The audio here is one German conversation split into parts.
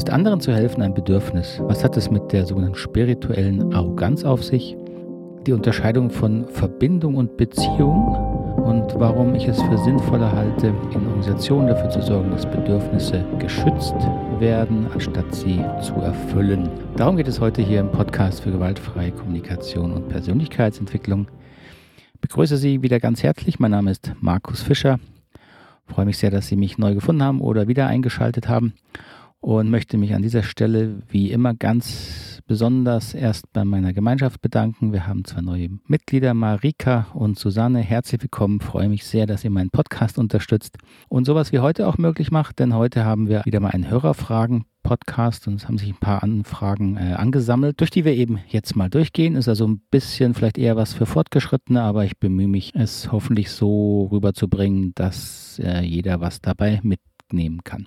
Ist anderen zu helfen ein Bedürfnis? Was hat es mit der sogenannten spirituellen Arroganz auf sich? Die Unterscheidung von Verbindung und Beziehung und warum ich es für sinnvoller halte, in Organisationen dafür zu sorgen, dass Bedürfnisse geschützt werden, anstatt sie zu erfüllen. Darum geht es heute hier im Podcast für gewaltfreie Kommunikation und Persönlichkeitsentwicklung. Ich begrüße Sie wieder ganz herzlich. Mein Name ist Markus Fischer. Ich freue mich sehr, dass Sie mich neu gefunden haben oder wieder eingeschaltet haben und möchte mich an dieser Stelle wie immer ganz besonders erst bei meiner Gemeinschaft bedanken. Wir haben zwei neue Mitglieder, Marika und Susanne. Herzlich willkommen. Freue mich sehr, dass ihr meinen Podcast unterstützt und sowas wie heute auch möglich macht, denn heute haben wir wieder mal einen Hörerfragen Podcast und es haben sich ein paar Anfragen äh, angesammelt, durch die wir eben jetzt mal durchgehen. Ist also ein bisschen vielleicht eher was für Fortgeschrittene, aber ich bemühe mich, es hoffentlich so rüberzubringen, dass äh, jeder was dabei mitnehmen kann.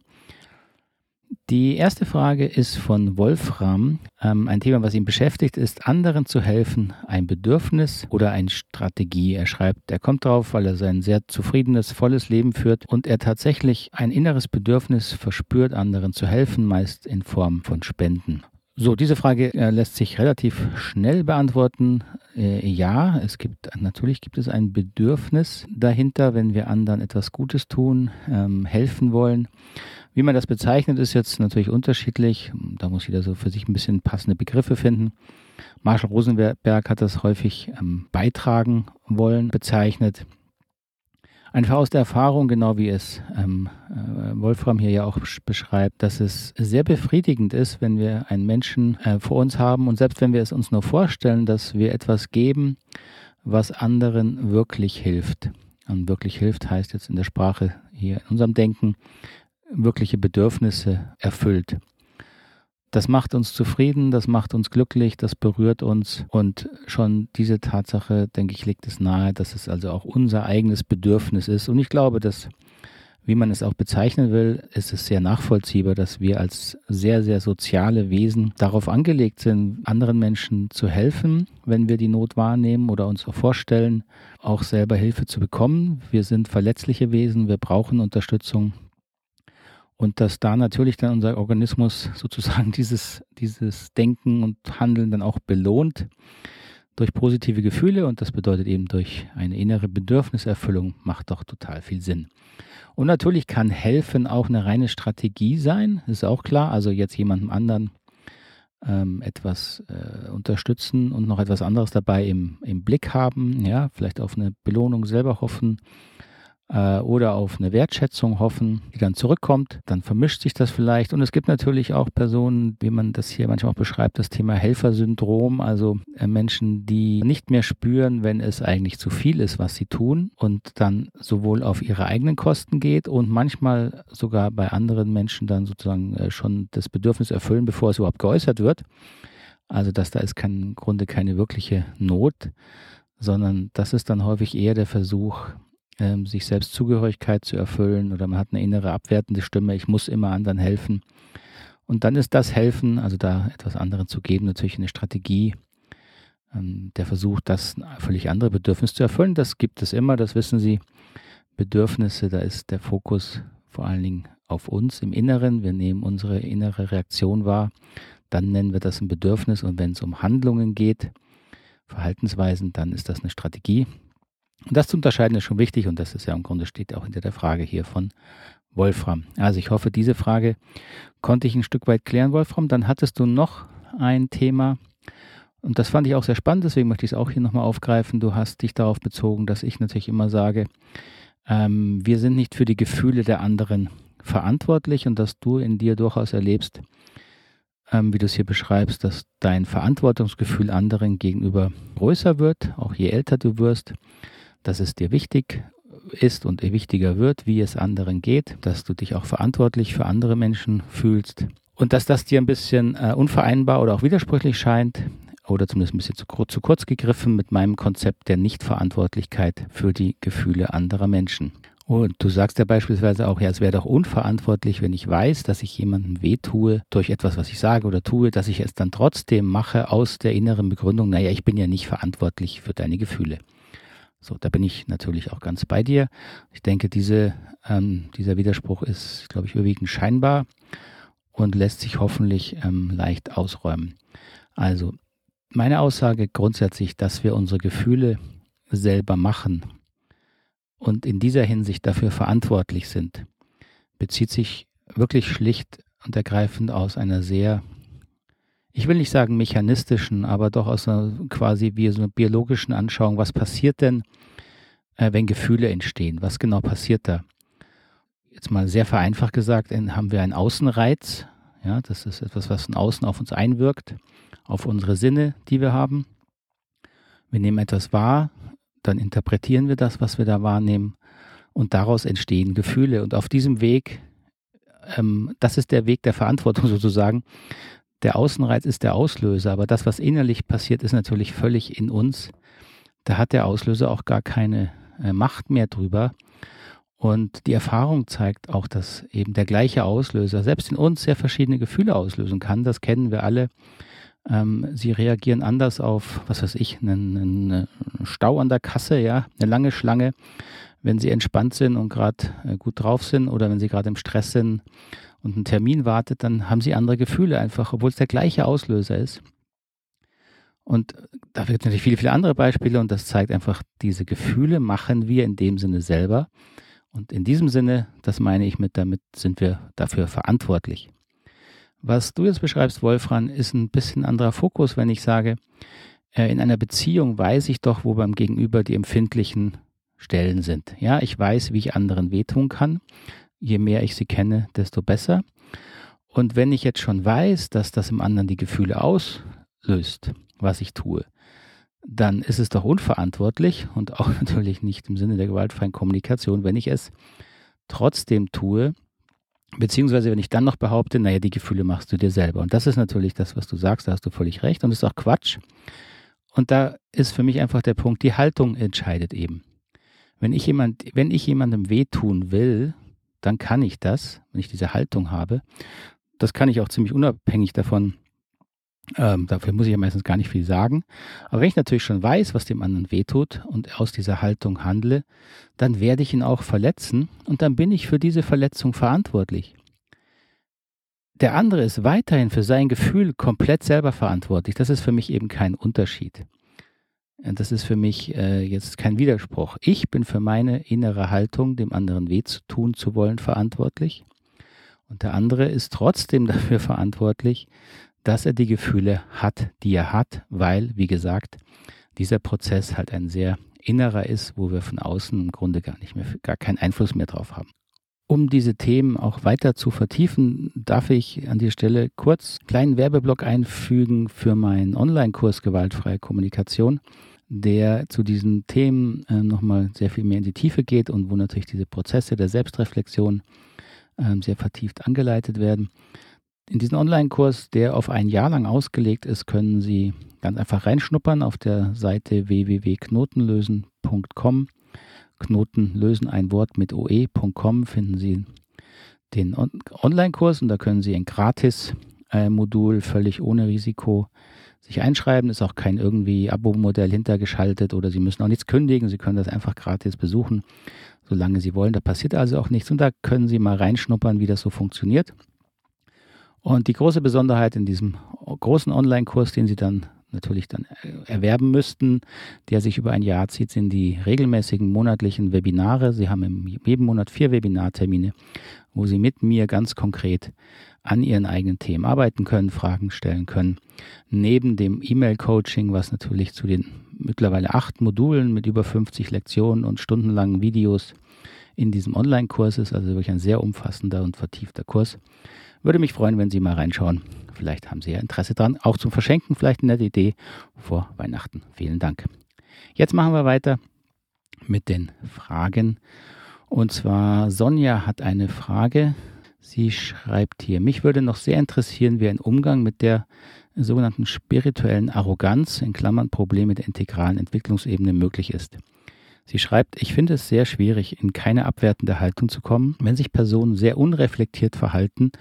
Die erste Frage ist von Wolfram. Ähm, ein Thema, was ihn beschäftigt, ist, anderen zu helfen, ein Bedürfnis oder eine Strategie. Er schreibt, er kommt drauf, weil er sein sehr zufriedenes, volles Leben führt und er tatsächlich ein inneres Bedürfnis verspürt, anderen zu helfen, meist in Form von Spenden. So, diese Frage äh, lässt sich relativ schnell beantworten. Äh, ja, es gibt natürlich gibt es ein Bedürfnis dahinter, wenn wir anderen etwas Gutes tun, ähm, helfen wollen. Wie man das bezeichnet, ist jetzt natürlich unterschiedlich. Da muss jeder so für sich ein bisschen passende Begriffe finden. Marshall Rosenberg hat das häufig ähm, beitragen wollen bezeichnet. Einfach aus der Erfahrung, genau wie es ähm, äh, Wolfram hier ja auch beschreibt, dass es sehr befriedigend ist, wenn wir einen Menschen äh, vor uns haben und selbst wenn wir es uns nur vorstellen, dass wir etwas geben, was anderen wirklich hilft. Und wirklich hilft heißt jetzt in der Sprache hier in unserem Denken, wirkliche Bedürfnisse erfüllt. Das macht uns zufrieden, das macht uns glücklich, das berührt uns und schon diese Tatsache, denke ich, legt es nahe, dass es also auch unser eigenes Bedürfnis ist. Und ich glaube, dass, wie man es auch bezeichnen will, ist es sehr nachvollziehbar, dass wir als sehr, sehr soziale Wesen darauf angelegt sind, anderen Menschen zu helfen, wenn wir die Not wahrnehmen oder uns auch vorstellen, auch selber Hilfe zu bekommen. Wir sind verletzliche Wesen, wir brauchen Unterstützung und dass da natürlich dann unser Organismus sozusagen dieses, dieses Denken und Handeln dann auch belohnt durch positive Gefühle und das bedeutet eben durch eine innere Bedürfniserfüllung, macht doch total viel Sinn. Und natürlich kann helfen auch eine reine Strategie sein, ist auch klar. Also jetzt jemandem anderen ähm, etwas äh, unterstützen und noch etwas anderes dabei im, im Blick haben, ja, vielleicht auf eine Belohnung selber hoffen äh, oder auf eine Wertschätzung hoffen, die dann zurückkommt. Dann vermischt sich das vielleicht. Und es gibt natürlich auch Personen, wie man das hier manchmal auch beschreibt, das Thema Helfersyndrom, also äh, Menschen, die nicht mehr spüren, wenn es eigentlich zu viel ist, was sie tun und dann sowohl auf ihre eigenen Kosten geht und manchmal sogar bei anderen Menschen dann sozusagen äh, schon das Bedürfnis erfüllen, bevor es überhaupt geäußert wird. Also dass da ist kein Grunde keine wirkliche Not, sondern das ist dann häufig eher der Versuch, ähm, sich selbst Zugehörigkeit zu erfüllen oder man hat eine innere abwertende Stimme, ich muss immer anderen helfen. Und dann ist das Helfen, also da etwas anderen zu geben, natürlich eine Strategie, ähm, der Versuch, das völlig andere Bedürfnis zu erfüllen. Das gibt es immer, das wissen Sie. Bedürfnisse, da ist der Fokus vor allen Dingen auf uns im Inneren. Wir nehmen unsere innere Reaktion wahr. Dann nennen wir das ein Bedürfnis. Und wenn es um Handlungen geht, Verhaltensweisen, dann ist das eine Strategie. Und das zu unterscheiden ist schon wichtig und das ist ja im Grunde steht auch hinter der Frage hier von Wolfram. Also ich hoffe, diese Frage konnte ich ein Stück weit klären, Wolfram. Dann hattest du noch ein Thema und das fand ich auch sehr spannend, deswegen möchte ich es auch hier nochmal aufgreifen. Du hast dich darauf bezogen, dass ich natürlich immer sage, ähm, wir sind nicht für die Gefühle der anderen verantwortlich und dass du in dir durchaus erlebst, ähm, wie du es hier beschreibst, dass dein Verantwortungsgefühl anderen gegenüber größer wird, auch je älter du wirst dass es dir wichtig ist und wichtiger wird, wie es anderen geht, dass du dich auch verantwortlich für andere Menschen fühlst und dass das dir ein bisschen äh, unvereinbar oder auch widersprüchlich scheint oder zumindest ein bisschen zu, zu kurz gegriffen mit meinem Konzept der Nichtverantwortlichkeit für die Gefühle anderer Menschen. Und du sagst ja beispielsweise auch, ja, es wäre doch unverantwortlich, wenn ich weiß, dass ich jemandem wehtue durch etwas, was ich sage oder tue, dass ich es dann trotzdem mache aus der inneren Begründung, naja, ich bin ja nicht verantwortlich für deine Gefühle. So, da bin ich natürlich auch ganz bei dir. Ich denke, diese, ähm, dieser Widerspruch ist, glaube ich, überwiegend scheinbar. und lässt sich hoffentlich ähm, leicht ausräumen. Also meine Aussage grundsätzlich, dass wir unsere Gefühle selber machen und in dieser Hinsicht dafür verantwortlich sind, bezieht sich wirklich schlicht und ergreifend aus einer sehr, ich will nicht sagen mechanistischen, aber doch aus einer quasi wie so einer biologischen Anschauung, was passiert denn, äh, wenn Gefühle entstehen? Was genau passiert da? Jetzt mal sehr vereinfacht gesagt, haben wir einen Außenreiz. Ja, das ist etwas, was von außen auf uns einwirkt, auf unsere Sinne, die wir haben. Wir nehmen etwas wahr, dann interpretieren wir das, was wir da wahrnehmen und daraus entstehen Gefühle. Und auf diesem Weg, ähm, das ist der Weg der Verantwortung sozusagen. Der Außenreiz ist der Auslöser, aber das, was innerlich passiert, ist natürlich völlig in uns. Da hat der Auslöser auch gar keine äh, Macht mehr drüber. Und die Erfahrung zeigt auch, dass eben der gleiche Auslöser selbst in uns sehr verschiedene Gefühle auslösen kann. Das kennen wir alle. Ähm, sie reagieren anders auf, was weiß ich, einen, einen, Stau an der Kasse, ja, eine lange Schlange, wenn sie entspannt sind und gerade äh, gut drauf sind oder wenn sie gerade im Stress sind und ein Termin wartet, dann haben sie andere Gefühle einfach, obwohl es der gleiche Auslöser ist. Und da gibt es natürlich viele, viele andere Beispiele und das zeigt einfach, diese Gefühle machen wir in dem Sinne selber. Und in diesem Sinne, das meine ich mit, damit sind wir dafür verantwortlich. Was du jetzt beschreibst, Wolfram, ist ein bisschen anderer Fokus, wenn ich sage, äh, in einer Beziehung weiß ich doch, wo beim Gegenüber die empfindlichen Stellen sind. Ja, ich weiß, wie ich anderen wehtun kann. Je mehr ich sie kenne, desto besser. Und wenn ich jetzt schon weiß, dass das im anderen die Gefühle auslöst, was ich tue, dann ist es doch unverantwortlich und auch natürlich nicht im Sinne der gewaltfreien Kommunikation, wenn ich es trotzdem tue, Beziehungsweise, wenn ich dann noch behaupte, naja, die Gefühle machst du dir selber. Und das ist natürlich das, was du sagst, da hast du völlig recht. Und ist auch Quatsch. Und da ist für mich einfach der Punkt, die Haltung entscheidet eben. Wenn ich, jemand, wenn ich jemandem wehtun will, dann kann ich das, wenn ich diese Haltung habe. Das kann ich auch ziemlich unabhängig davon, ähm, dafür muss ich ja meistens gar nicht viel sagen. Aber wenn ich natürlich schon weiß, was dem anderen wehtut und aus dieser Haltung handle, dann werde ich ihn auch verletzen und dann bin ich für diese Verletzung verantwortlich. Der andere ist weiterhin für sein Gefühl komplett selber verantwortlich. Das ist für mich eben kein Unterschied. Das ist für mich äh, jetzt kein Widerspruch. Ich bin für meine innere Haltung, dem anderen weh zu tun zu wollen, verantwortlich. Und der andere ist trotzdem dafür verantwortlich, dass er die Gefühle hat, die er hat, weil, wie gesagt, dieser Prozess halt ein sehr innerer ist, wo wir von außen im Grunde gar nicht mehr, gar keinen Einfluss mehr drauf haben. Um diese Themen auch weiter zu vertiefen, darf ich an der Stelle kurz einen kleinen Werbeblock einfügen für meinen Online-Kurs Gewaltfreie Kommunikation, der zu diesen Themen äh, nochmal sehr viel mehr in die Tiefe geht und wo natürlich diese Prozesse der Selbstreflexion äh, sehr vertieft angeleitet werden. In diesen Online-Kurs, der auf ein Jahr lang ausgelegt ist, können Sie ganz einfach reinschnuppern auf der Seite www.knotenlösen.com. Knoten lösen ein Wort mit oe.com finden Sie den Online-Kurs und da können Sie ein Gratis-Modul völlig ohne Risiko sich einschreiben. Ist auch kein irgendwie Abo-Modell hintergeschaltet oder Sie müssen auch nichts kündigen. Sie können das einfach gratis besuchen, solange Sie wollen. Da passiert also auch nichts und da können Sie mal reinschnuppern, wie das so funktioniert. Und die große Besonderheit in diesem großen Online-Kurs, den Sie dann natürlich dann erwerben müssten, der sich über ein Jahr zieht, sind die regelmäßigen monatlichen Webinare. Sie haben im jeden Monat vier Webinartermine, wo Sie mit mir ganz konkret an Ihren eigenen Themen arbeiten können, Fragen stellen können. Neben dem E-Mail-Coaching, was natürlich zu den mittlerweile acht Modulen mit über 50 Lektionen und stundenlangen Videos in diesem Online-Kurs ist, also wirklich ein sehr umfassender und vertiefter Kurs. Würde mich freuen, wenn Sie mal reinschauen. Vielleicht haben Sie ja Interesse dran. Auch zum Verschenken vielleicht eine nette Idee vor Weihnachten. Vielen Dank. Jetzt machen wir weiter mit den Fragen. Und zwar Sonja hat eine Frage. Sie schreibt hier, mich würde noch sehr interessieren, wie ein Umgang mit der sogenannten spirituellen Arroganz, in Klammern Probleme der integralen Entwicklungsebene, möglich ist. Sie schreibt, ich finde es sehr schwierig, in keine abwertende Haltung zu kommen, wenn sich Personen sehr unreflektiert verhalten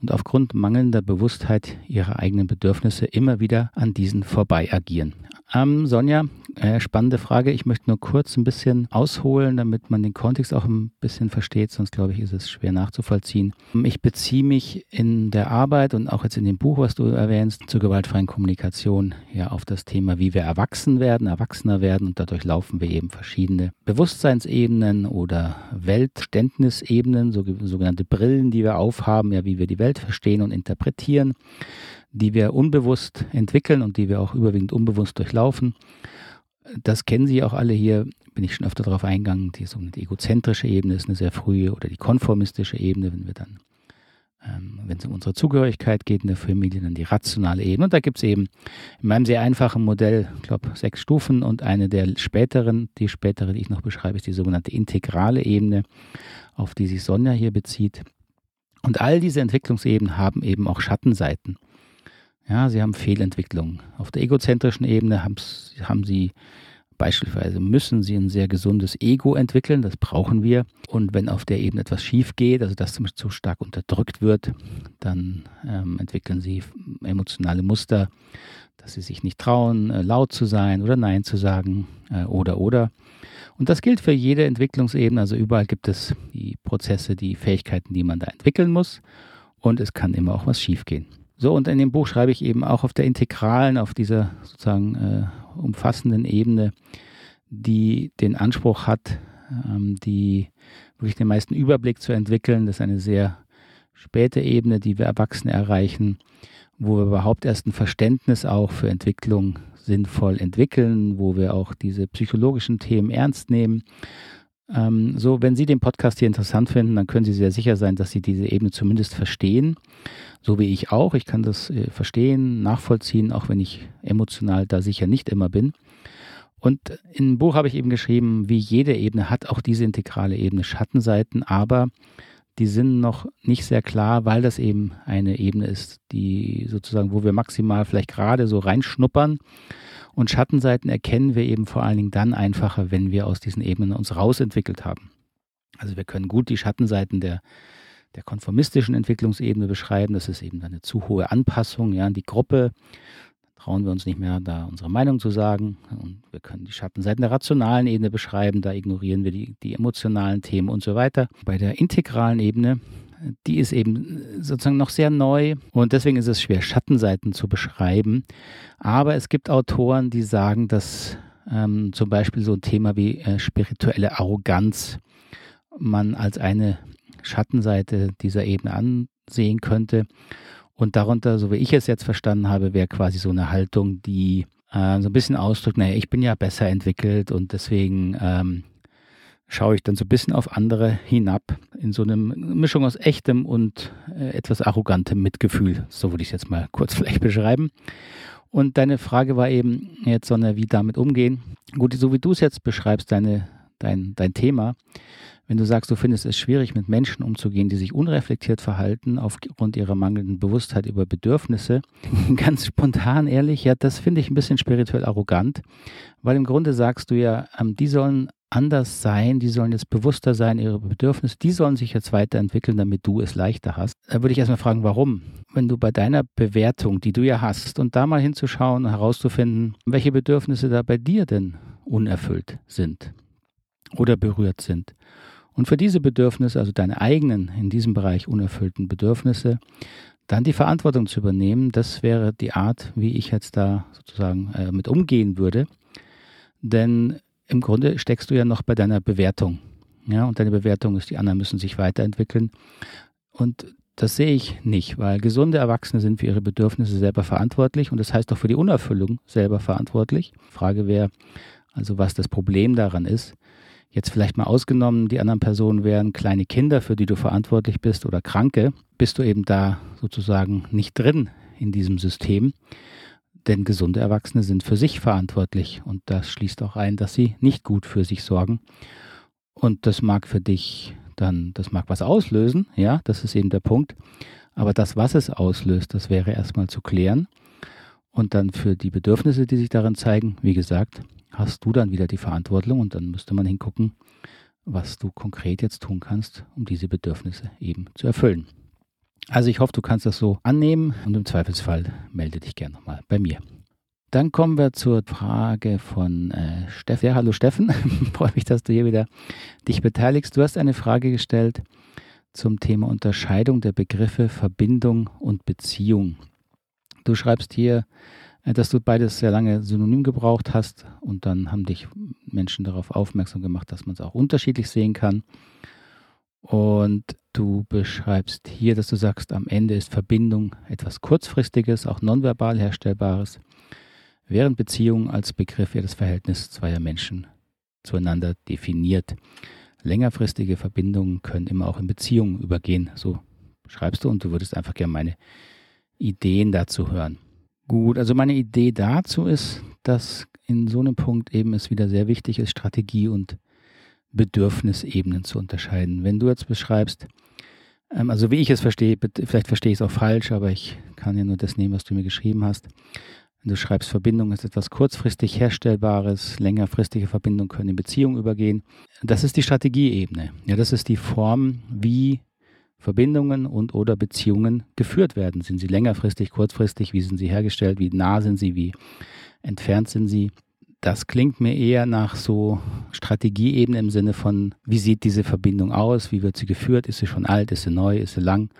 und aufgrund mangelnder Bewusstheit ihrer eigenen Bedürfnisse immer wieder an diesen vorbei agieren. Ähm, Sonja, äh, spannende Frage. Ich möchte nur kurz ein bisschen ausholen, damit man den Kontext auch ein bisschen versteht, sonst glaube ich, ist es schwer nachzuvollziehen. Ich beziehe mich in der Arbeit und auch jetzt in dem Buch, was du erwähnst, zur gewaltfreien Kommunikation ja auf das Thema, wie wir erwachsen werden, erwachsener werden und dadurch laufen wir eben verschiedene Bewusstseinsebenen oder Weltständnisebenen, so, sogenannte Brillen, die wir aufhaben, ja, wie wir die Welt verstehen und interpretieren die wir unbewusst entwickeln und die wir auch überwiegend unbewusst durchlaufen. Das kennen Sie auch alle hier, bin ich schon öfter darauf eingegangen. Die sogenannte egozentrische Ebene ist eine sehr frühe oder die konformistische Ebene, wenn wir dann, ähm, wenn es um unsere Zugehörigkeit geht in der Familie, dann die rationale Ebene. Und da gibt es eben in meinem sehr einfachen Modell, ich glaube, sechs Stufen und eine der späteren, die spätere, die ich noch beschreibe, ist die sogenannte integrale Ebene, auf die sich Sonja hier bezieht. Und all diese Entwicklungsebenen haben eben auch Schattenseiten. Ja, sie haben Fehlentwicklungen. Auf der egozentrischen Ebene haben sie beispielsweise müssen sie ein sehr gesundes Ego entwickeln, das brauchen wir. Und wenn auf der Ebene etwas schief geht, also das zu stark unterdrückt wird, dann ähm, entwickeln sie emotionale Muster, dass sie sich nicht trauen, äh, laut zu sein oder Nein zu sagen äh, oder oder. Und das gilt für jede Entwicklungsebene. Also überall gibt es die Prozesse, die Fähigkeiten, die man da entwickeln muss. Und es kann immer auch was schiefgehen. So, und in dem Buch schreibe ich eben auch auf der integralen, auf dieser sozusagen äh, umfassenden Ebene, die den Anspruch hat, ähm, die wirklich den meisten Überblick zu entwickeln. Das ist eine sehr späte Ebene, die wir Erwachsene erreichen, wo wir überhaupt erst ein Verständnis auch für Entwicklung sinnvoll entwickeln, wo wir auch diese psychologischen Themen ernst nehmen. Ähm, so, wenn Sie den Podcast hier interessant finden, dann können Sie sehr sicher sein, dass Sie diese Ebene zumindest verstehen so wie ich auch. Ich kann das äh, verstehen, nachvollziehen, auch wenn ich emotional da sicher nicht immer bin. Und im Buch habe ich eben geschrieben, wie jede Ebene hat auch diese integrale Ebene Schattenseiten, aber die sind noch nicht sehr klar, weil das eben eine Ebene ist, die sozusagen, wo wir maximal vielleicht gerade so reinschnuppern. Und Schattenseiten erkennen wir eben vor allen Dingen dann einfacher, wenn wir aus diesen Ebenen uns rausentwickelt haben. Also wir können gut die Schattenseiten der der konformistischen Entwicklungsebene beschreiben. Das ist eben eine zu hohe Anpassung ja, an die Gruppe. Trauen wir uns nicht mehr, da unsere Meinung zu sagen. Und wir können die Schattenseiten der rationalen Ebene beschreiben. Da ignorieren wir die, die emotionalen Themen und so weiter. Bei der integralen Ebene die ist eben sozusagen noch sehr neu und deswegen ist es schwer, Schattenseiten zu beschreiben. Aber es gibt Autoren, die sagen, dass ähm, zum Beispiel so ein Thema wie äh, spirituelle Arroganz man als eine Schattenseite dieser Ebene ansehen könnte. Und darunter, so wie ich es jetzt verstanden habe, wäre quasi so eine Haltung, die äh, so ein bisschen ausdrückt, naja, ich bin ja besser entwickelt und deswegen ähm, schaue ich dann so ein bisschen auf andere hinab in so einer Mischung aus echtem und äh, etwas arrogantem Mitgefühl. So würde ich es jetzt mal kurz vielleicht beschreiben. Und deine Frage war eben jetzt, Sonne, wie damit umgehen. Gut, so wie du es jetzt beschreibst, deine, dein, dein Thema, wenn du sagst, du findest es schwierig, mit Menschen umzugehen, die sich unreflektiert verhalten aufgrund ihrer mangelnden Bewusstheit über Bedürfnisse, ganz spontan ehrlich, ja, das finde ich ein bisschen spirituell arrogant, weil im Grunde sagst du ja, ähm, die sollen anders sein, die sollen jetzt bewusster sein, ihre Bedürfnisse, die sollen sich jetzt weiterentwickeln, damit du es leichter hast. Da würde ich erstmal fragen, warum? Wenn du bei deiner Bewertung, die du ja hast, und da mal hinzuschauen herauszufinden, welche Bedürfnisse da bei dir denn unerfüllt sind oder berührt sind. Und für diese Bedürfnisse, also deine eigenen in diesem Bereich unerfüllten Bedürfnisse, dann die Verantwortung zu übernehmen, das wäre die Art, wie ich jetzt da sozusagen äh, mit umgehen würde. Denn im Grunde steckst du ja noch bei deiner Bewertung. Ja, und deine Bewertung ist, die anderen müssen sich weiterentwickeln. Und das sehe ich nicht, weil gesunde Erwachsene sind für ihre Bedürfnisse selber verantwortlich und das heißt auch für die Unerfüllung selber verantwortlich. Frage wäre also, was das Problem daran ist. Jetzt vielleicht mal ausgenommen, die anderen Personen wären kleine Kinder, für die du verantwortlich bist oder Kranke, bist du eben da sozusagen nicht drin in diesem System. Denn gesunde Erwachsene sind für sich verantwortlich und das schließt auch ein, dass sie nicht gut für sich sorgen. Und das mag für dich dann, das mag was auslösen, ja, das ist eben der Punkt. Aber das, was es auslöst, das wäre erstmal zu klären. Und dann für die Bedürfnisse, die sich darin zeigen, wie gesagt, hast du dann wieder die Verantwortung und dann müsste man hingucken, was du konkret jetzt tun kannst, um diese Bedürfnisse eben zu erfüllen. Also ich hoffe, du kannst das so annehmen und im Zweifelsfall melde dich gerne nochmal bei mir. Dann kommen wir zur Frage von äh, Steffen. Ja, hallo Steffen, freue mich, dass du hier wieder dich beteiligst. Du hast eine Frage gestellt zum Thema Unterscheidung der Begriffe Verbindung und Beziehung. Du schreibst hier, dass du beides sehr lange synonym gebraucht hast und dann haben dich Menschen darauf aufmerksam gemacht, dass man es auch unterschiedlich sehen kann. Und du beschreibst hier, dass du sagst, am Ende ist Verbindung etwas Kurzfristiges, auch nonverbal herstellbares während Beziehung als Begriff ja das Verhältnis zweier Menschen zueinander definiert. Längerfristige Verbindungen können immer auch in Beziehungen übergehen, so schreibst du und du würdest einfach gerne meine Ideen dazu hören. Gut, also meine Idee dazu ist, dass in so einem Punkt eben es wieder sehr wichtig ist, Strategie und Bedürfnisebenen zu unterscheiden. Wenn du jetzt beschreibst, ähm, also wie ich es verstehe, vielleicht verstehe ich es auch falsch, aber ich kann ja nur das nehmen, was du mir geschrieben hast. Du schreibst, Verbindung ist etwas kurzfristig Herstellbares, längerfristige Verbindungen können in Beziehungen übergehen. Das ist die Strategieebene. Ja, das ist die Form, wie Verbindungen und oder Beziehungen geführt werden. Sind sie längerfristig, kurzfristig? Wie sind sie hergestellt? Wie nah sind sie? Wie entfernt sind sie? Das klingt mir eher nach so Strategieebene im Sinne von, wie sieht diese Verbindung aus? Wie wird sie geführt? Ist sie schon alt? Ist sie neu? Ist sie lang?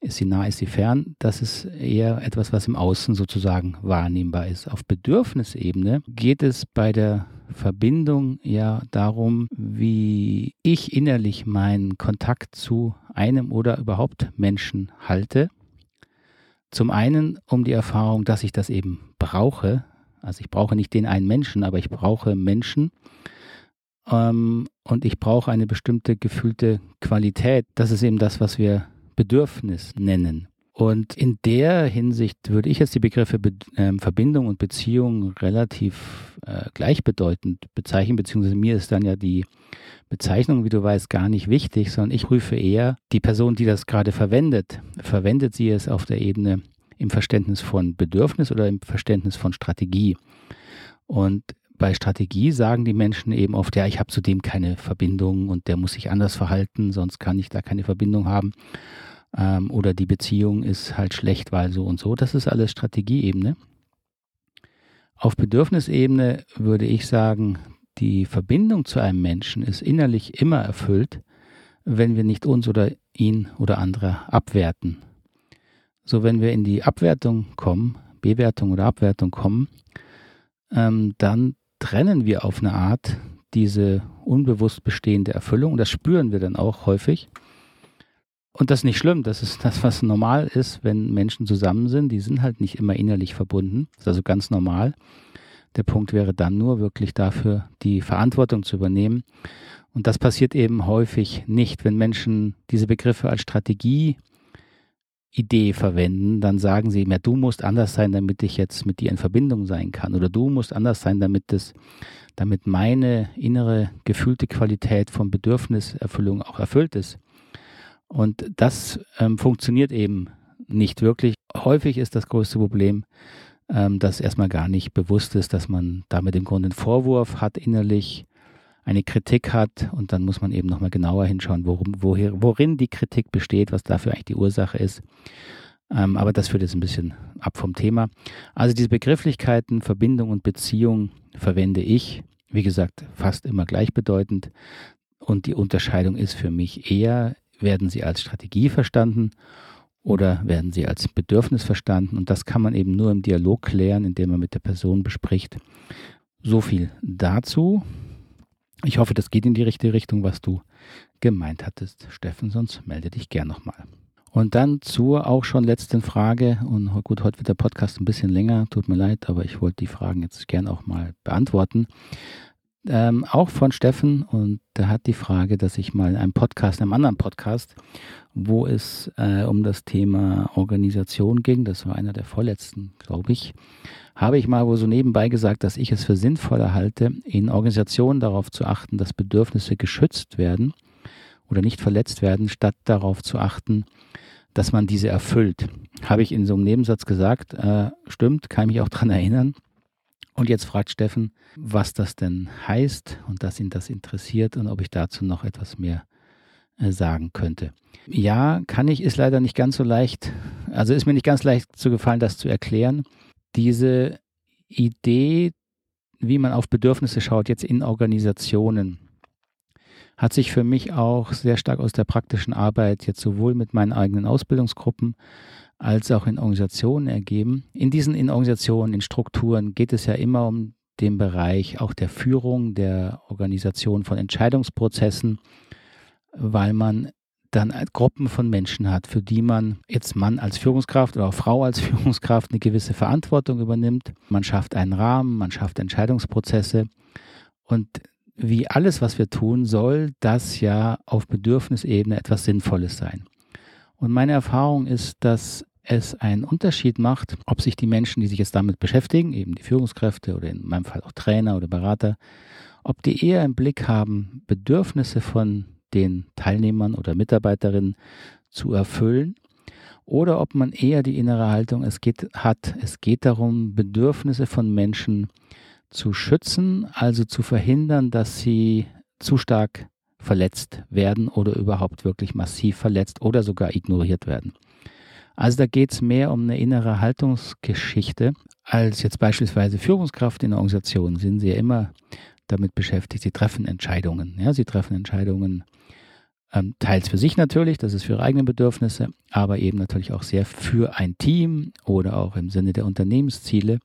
Ist sie nah, ist sie fern? Das ist eher etwas, was im Außen sozusagen wahrnehmbar ist. Auf Bedürfnisebene geht es bei der Verbindung ja darum, wie ich innerlich meinen Kontakt zu einem oder überhaupt Menschen halte. Zum einen um die Erfahrung, dass ich das eben brauche. Also ich brauche nicht den einen Menschen, aber ich brauche Menschen. Ähm, und ich brauche eine bestimmte gefühlte Qualität. Das ist eben das, was wir Bedürfnis nennen. Und in der Hinsicht würde ich jetzt die Begriffe Be äh, Verbindung und Beziehung relativ äh, gleichbedeutend bezeichnen, beziehungsweise mir ist dann ja die Bezeichnung, wie du weißt, gar nicht wichtig, sondern ich prüfe eher die Person, die das gerade verwendet. Verwendet sie es auf der Ebene im Verständnis von Bedürfnis oder im Verständnis von Strategie? Und bei Strategie sagen die Menschen eben oft, ja, ich habe zu dem keine Verbindung und der muss sich anders verhalten, sonst kann ich da keine Verbindung haben ähm, oder die Beziehung ist halt schlecht, weil so und so. Das ist alles Strategieebene. Auf Bedürfnisebene würde ich sagen, die Verbindung zu einem Menschen ist innerlich immer erfüllt, wenn wir nicht uns oder ihn oder andere abwerten. So, wenn wir in die Abwertung kommen, Bewertung oder Abwertung kommen, ähm, dann trennen wir auf eine Art diese unbewusst bestehende Erfüllung. Das spüren wir dann auch häufig. Und das ist nicht schlimm, das ist das, was normal ist, wenn Menschen zusammen sind. Die sind halt nicht immer innerlich verbunden. Das ist also ganz normal. Der Punkt wäre dann nur wirklich dafür, die Verantwortung zu übernehmen. Und das passiert eben häufig nicht, wenn Menschen diese Begriffe als Strategie Idee verwenden, dann sagen sie mir, du musst anders sein, damit ich jetzt mit dir in Verbindung sein kann. Oder du musst anders sein, damit das, damit meine innere gefühlte Qualität von Bedürfniserfüllung auch erfüllt ist. Und das ähm, funktioniert eben nicht wirklich. Häufig ist das größte Problem, ähm, dass erstmal gar nicht bewusst ist, dass man damit im Grunde einen Vorwurf hat innerlich, eine Kritik hat und dann muss man eben nochmal genauer hinschauen, worum, woher, worin die Kritik besteht, was dafür eigentlich die Ursache ist. Ähm, aber das führt jetzt ein bisschen ab vom Thema. Also diese Begrifflichkeiten, Verbindung und Beziehung verwende ich, wie gesagt, fast immer gleichbedeutend. Und die Unterscheidung ist für mich eher werden sie als Strategie verstanden oder werden sie als Bedürfnis verstanden? Und das kann man eben nur im Dialog klären, indem man mit der Person bespricht. So viel dazu. Ich hoffe, das geht in die richtige Richtung, was du gemeint hattest, Steffen, sonst melde dich gern nochmal. Und dann zur auch schon letzten Frage. Und gut, heute wird der Podcast ein bisschen länger, tut mir leid, aber ich wollte die Fragen jetzt gern auch mal beantworten ähm, auch von Steffen und der hat die Frage, dass ich mal in einem Podcast, in einem anderen Podcast, wo es äh, um das Thema Organisation ging, das war einer der vorletzten, glaube ich, habe ich mal wo so nebenbei gesagt, dass ich es für sinnvoller halte, in Organisationen darauf zu achten, dass Bedürfnisse geschützt werden oder nicht verletzt werden, statt darauf zu achten, dass man diese erfüllt. Habe ich in so einem Nebensatz gesagt, äh, stimmt, kann ich mich auch daran erinnern. Und jetzt fragt Steffen, was das denn heißt und dass ihn das interessiert und ob ich dazu noch etwas mehr äh, sagen könnte. Ja, kann ich, ist leider nicht ganz so leicht, also ist mir nicht ganz leicht zu gefallen, das zu erklären. Diese Idee, wie man auf Bedürfnisse schaut, jetzt in Organisationen, hat sich für mich auch sehr stark aus der praktischen Arbeit jetzt sowohl mit meinen eigenen Ausbildungsgruppen als auch in Organisationen ergeben. In diesen in Organisationen, in Strukturen geht es ja immer um den Bereich auch der Führung, der Organisation von Entscheidungsprozessen, weil man dann Gruppen von Menschen hat, für die man jetzt Mann als Führungskraft oder Frau als Führungskraft eine gewisse Verantwortung übernimmt. Man schafft einen Rahmen, man schafft Entscheidungsprozesse und wie alles, was wir tun, soll das ja auf Bedürfnisebene etwas Sinnvolles sein. Und meine Erfahrung ist, dass es einen Unterschied macht, ob sich die Menschen, die sich jetzt damit beschäftigen, eben die Führungskräfte oder in meinem Fall auch Trainer oder Berater, ob die eher im Blick haben, Bedürfnisse von den Teilnehmern oder Mitarbeiterinnen zu erfüllen oder ob man eher die innere Haltung es geht, hat, es geht darum, Bedürfnisse von Menschen zu schützen, also zu verhindern, dass sie zu stark verletzt werden oder überhaupt wirklich massiv verletzt oder sogar ignoriert werden. Also da geht es mehr um eine innere Haltungsgeschichte als jetzt beispielsweise Führungskraft in der Organisation sind sie ja immer damit beschäftigt. Sie treffen Entscheidungen. Ja, sie treffen Entscheidungen ähm, teils für sich natürlich, das ist für ihre eigenen Bedürfnisse, aber eben natürlich auch sehr für ein Team oder auch im Sinne der Unternehmensziele.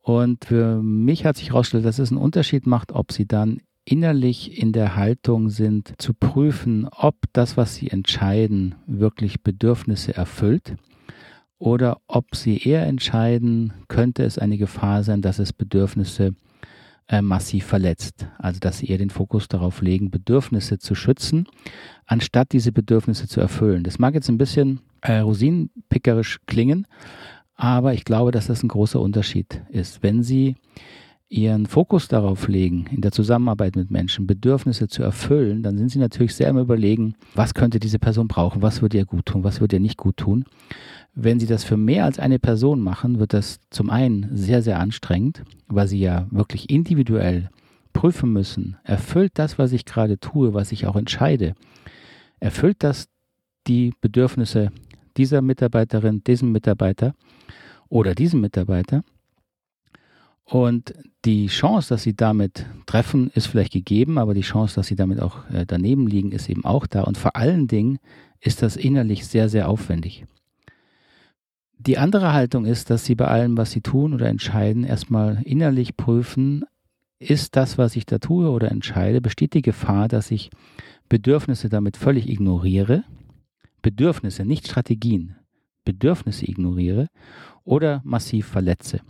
Und für mich hat sich herausgestellt, dass es einen Unterschied macht, ob sie dann innerlich in der Haltung sind, zu prüfen, ob das, was sie entscheiden, wirklich Bedürfnisse erfüllt oder ob sie eher entscheiden, könnte es eine Gefahr sein, dass es Bedürfnisse äh, massiv verletzt. Also dass sie eher den Fokus darauf legen, Bedürfnisse zu schützen, anstatt diese Bedürfnisse zu erfüllen. Das mag jetzt ein bisschen äh, rosinenpickerisch klingen, aber ich glaube, dass das ein großer Unterschied ist. Wenn Sie ihren Fokus darauf legen, in der Zusammenarbeit mit Menschen Bedürfnisse zu erfüllen, dann sind sie natürlich sehr im Überlegen, was könnte diese Person brauchen, was würde ihr gut tun, was würde ihr nicht gut tun. Wenn sie das für mehr als eine Person machen, wird das zum einen sehr, sehr anstrengend, weil sie ja wirklich individuell prüfen müssen, erfüllt das, was ich gerade tue, was ich auch entscheide, erfüllt das die Bedürfnisse dieser Mitarbeiterin, diesem Mitarbeiter oder diesem Mitarbeiter. Und die Chance, dass sie damit treffen, ist vielleicht gegeben, aber die Chance, dass sie damit auch äh, daneben liegen, ist eben auch da. Und vor allen Dingen ist das innerlich sehr, sehr aufwendig. Die andere Haltung ist, dass sie bei allem, was sie tun oder entscheiden, erstmal innerlich prüfen, ist das, was ich da tue oder entscheide, besteht die Gefahr, dass ich Bedürfnisse damit völlig ignoriere, Bedürfnisse, nicht Strategien, Bedürfnisse ignoriere oder massiv verletze.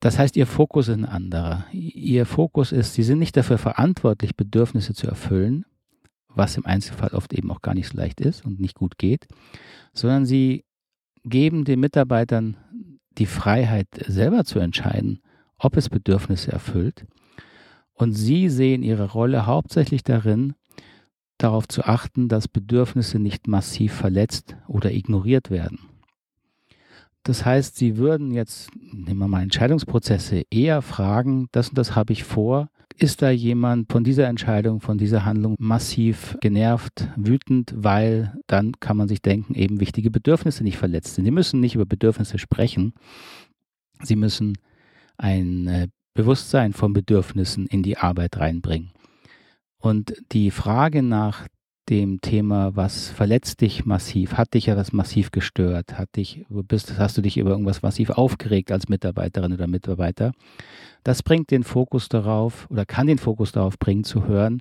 Das heißt, ihr Fokus ist ein anderer. Ihr Fokus ist, sie sind nicht dafür verantwortlich, Bedürfnisse zu erfüllen, was im Einzelfall oft eben auch gar nicht so leicht ist und nicht gut geht, sondern sie geben den Mitarbeitern die Freiheit, selber zu entscheiden, ob es Bedürfnisse erfüllt. Und sie sehen ihre Rolle hauptsächlich darin, darauf zu achten, dass Bedürfnisse nicht massiv verletzt oder ignoriert werden. Das heißt, Sie würden jetzt, nehmen wir mal Entscheidungsprozesse, eher fragen, das und das habe ich vor. Ist da jemand von dieser Entscheidung, von dieser Handlung massiv genervt, wütend, weil dann kann man sich denken, eben wichtige Bedürfnisse nicht verletzt sind. Sie müssen nicht über Bedürfnisse sprechen. Sie müssen ein äh, Bewusstsein von Bedürfnissen in die Arbeit reinbringen. Und die Frage nach dem Thema, was verletzt dich massiv? Hat dich ja was massiv gestört? Hat dich, bist, hast du dich über irgendwas massiv aufgeregt als Mitarbeiterin oder Mitarbeiter? Das bringt den Fokus darauf oder kann den Fokus darauf bringen, zu hören,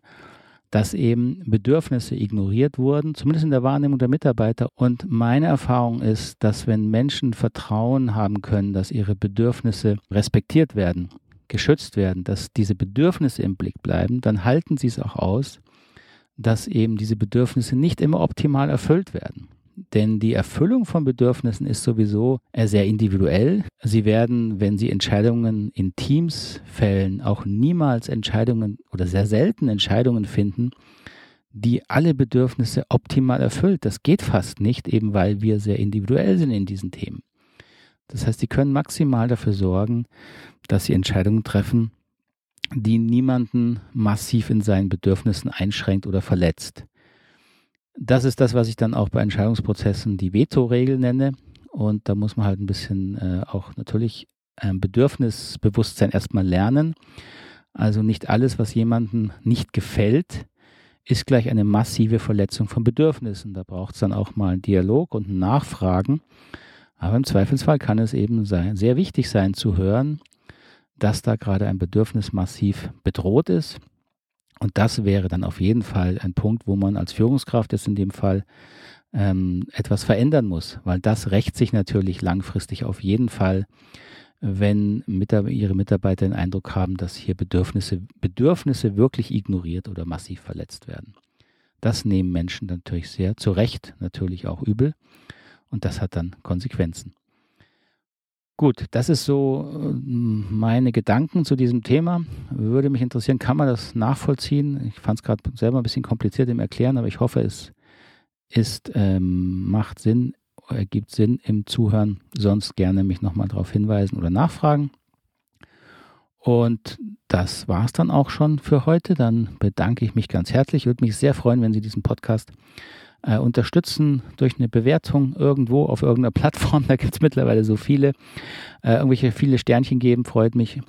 dass eben Bedürfnisse ignoriert wurden, zumindest in der Wahrnehmung der Mitarbeiter. Und meine Erfahrung ist, dass wenn Menschen Vertrauen haben können, dass ihre Bedürfnisse respektiert werden, geschützt werden, dass diese Bedürfnisse im Blick bleiben, dann halten sie es auch aus, dass eben diese Bedürfnisse nicht immer optimal erfüllt werden. Denn die Erfüllung von Bedürfnissen ist sowieso sehr individuell. Sie werden, wenn Sie Entscheidungen in Teams fällen, auch niemals Entscheidungen oder sehr selten Entscheidungen finden, die alle Bedürfnisse optimal erfüllt. Das geht fast nicht, eben weil wir sehr individuell sind in diesen Themen. Das heißt, Sie können maximal dafür sorgen, dass Sie Entscheidungen treffen, die niemanden massiv in seinen Bedürfnissen einschränkt oder verletzt. Das ist das, was ich dann auch bei Entscheidungsprozessen die Veto-Regel nenne. Und da muss man halt ein bisschen äh, auch natürlich ähm, Bedürfnisbewusstsein erstmal lernen. Also nicht alles, was jemandem nicht gefällt, ist gleich eine massive Verletzung von Bedürfnissen. Da braucht es dann auch mal einen Dialog und ein Nachfragen. Aber im Zweifelsfall kann es eben sein, sehr wichtig sein zu hören, dass da gerade ein Bedürfnis massiv bedroht ist. Und das wäre dann auf jeden Fall ein Punkt, wo man als Führungskraft jetzt in dem Fall ähm, etwas verändern muss, weil das rächt sich natürlich langfristig auf jeden Fall wenn Mitab Ihre Mitarbeiter den Eindruck haben, dass hier Bedürfnisse, Bedürfnisse wirklich ignoriert oder massiv verletzt werden. Das nehmen Menschen natürlich sehr, zu Recht natürlich auch übel und das hat dann Konsequenzen. Gut, das ist so äh, meine Gedanken zu diesem Thema. Würde mich interessieren, kann man das nachvollziehen? Ich fand es gerade selber ein bisschen kompliziert im Erklären, aber ich hoffe, es ist, ähm, macht Sinn ergibt Sinn im Zuhören. Sonst gerne mich nochmal darauf hinweisen oder nachfragen. Und das war es dann auch schon für heute. Dann bedanke ich mich ganz herzlich. Ich würde mich sehr freuen, wenn Sie diesen Podcast äh, unterstützen durch eine Bewertung irgendwo auf irgendeiner Plattform. Da gibt es mittlerweile so viele. Äh, irgendwelche viele Sternchen geben, freut mich.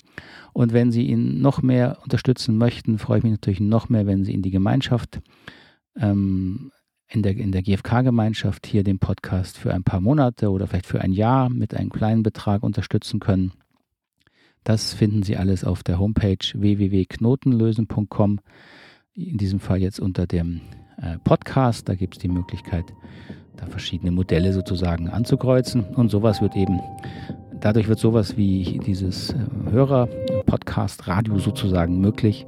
Und wenn Sie ihn noch mehr unterstützen möchten, freue ich mich natürlich noch mehr, wenn Sie in die Gemeinschaft ähm, in der, in der GfK-Gemeinschaft hier den Podcast für ein paar Monate oder vielleicht für ein Jahr mit einem kleinen Betrag unterstützen können. Das finden Sie alles auf der Homepage www.knotenlösen.com. In diesem Fall jetzt unter dem Podcast. Da gibt es die Möglichkeit, da verschiedene Modelle sozusagen anzukreuzen. Und sowas wird eben, dadurch wird sowas wie dieses äh, Hörer-Podcast-Radio sozusagen möglich.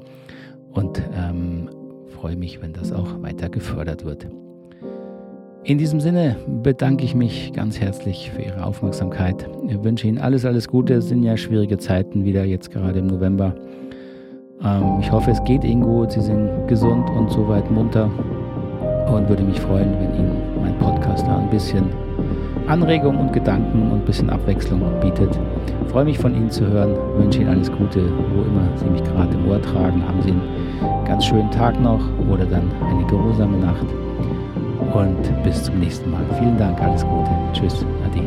Und ähm, freue mich, wenn das auch weiter gefördert wird. In diesem Sinne bedanke ich mich ganz herzlich für Ihre Aufmerksamkeit. Ich wünsche Ihnen alles, alles Gute. Es sind ja schwierige Zeiten wieder jetzt gerade im November. Ähm, ich hoffe, es geht Ihnen gut. Sie sind gesund und soweit munter. Und würde mich freuen, wenn Ihnen mein Podcast da ein bisschen Anregung und Gedanken und ein bisschen Abwechslung bietet. Ich freue mich von Ihnen zu hören. Wünsche Ihnen alles Gute, wo immer Sie mich gerade im Ohr tragen. Haben Sie einen ganz schönen Tag noch oder dann eine geruhsame Nacht und bis zum nächsten Mal. Vielen Dank, alles Gute. Tschüss, Adi.